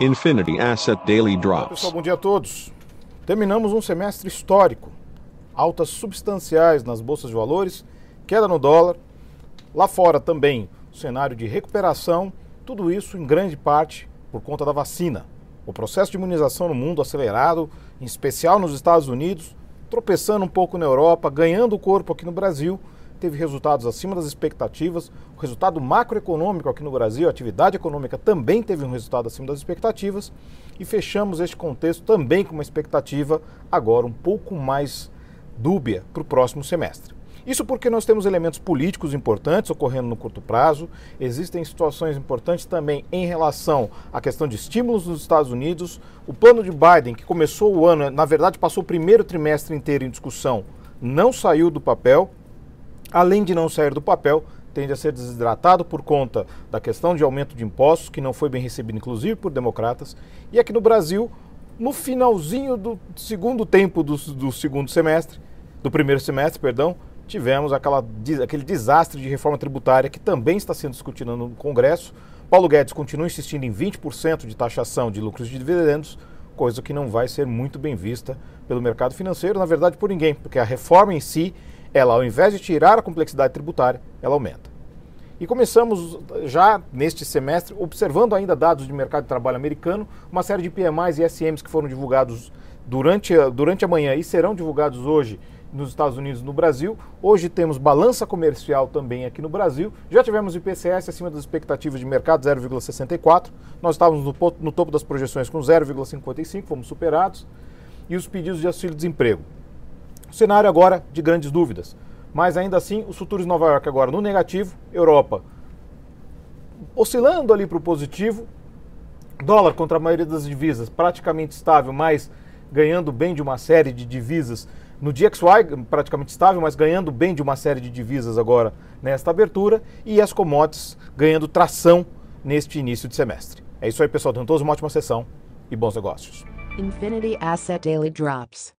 Infinity Asset Daily Drops. Pessoal, bom dia a todos. Terminamos um semestre histórico. Altas substanciais nas bolsas de valores, queda no dólar. Lá fora também, cenário de recuperação. Tudo isso em grande parte por conta da vacina. O processo de imunização no mundo acelerado, em especial nos Estados Unidos, tropeçando um pouco na Europa, ganhando corpo aqui no Brasil teve resultados acima das expectativas. O resultado macroeconômico aqui no Brasil, a atividade econômica também teve um resultado acima das expectativas. E fechamos este contexto também com uma expectativa agora um pouco mais dúbia para o próximo semestre. Isso porque nós temos elementos políticos importantes ocorrendo no curto prazo, existem situações importantes também em relação à questão de estímulos nos Estados Unidos. O plano de Biden, que começou o ano, na verdade passou o primeiro trimestre inteiro em discussão, não saiu do papel, além de não sair do papel, tende a ser desidratado por conta da questão de aumento de impostos, que não foi bem recebido, inclusive por democratas. E aqui no Brasil, no finalzinho do segundo tempo do, do segundo semestre, do primeiro semestre, perdão, tivemos aquela, aquele desastre de reforma tributária que também está sendo discutido no Congresso. Paulo Guedes continua insistindo em 20% de taxação de lucros de dividendos, coisa que não vai ser muito bem vista pelo mercado financeiro, na verdade por ninguém, porque a reforma em si ela, ao invés de tirar a complexidade tributária, ela aumenta. E começamos já neste semestre, observando ainda dados de mercado de trabalho americano, uma série de PMIs e SMs que foram divulgados durante, durante a manhã e serão divulgados hoje nos Estados Unidos e no Brasil. Hoje temos balança comercial também aqui no Brasil. Já tivemos IPCS acima das expectativas de mercado, 0,64. Nós estávamos no, no topo das projeções com 0,55, fomos superados. E os pedidos de auxílio-desemprego. Cenário agora de grandes dúvidas. Mas ainda assim, os futuros de Nova York agora no negativo, Europa oscilando ali para o positivo, dólar contra a maioria das divisas praticamente estável, mas ganhando bem de uma série de divisas. No DXY, praticamente estável, mas ganhando bem de uma série de divisas agora nesta abertura. E as commodities ganhando tração neste início de semestre. É isso aí, pessoal. Tenham todos uma ótima sessão e bons negócios. Infinity Asset Daily Drops.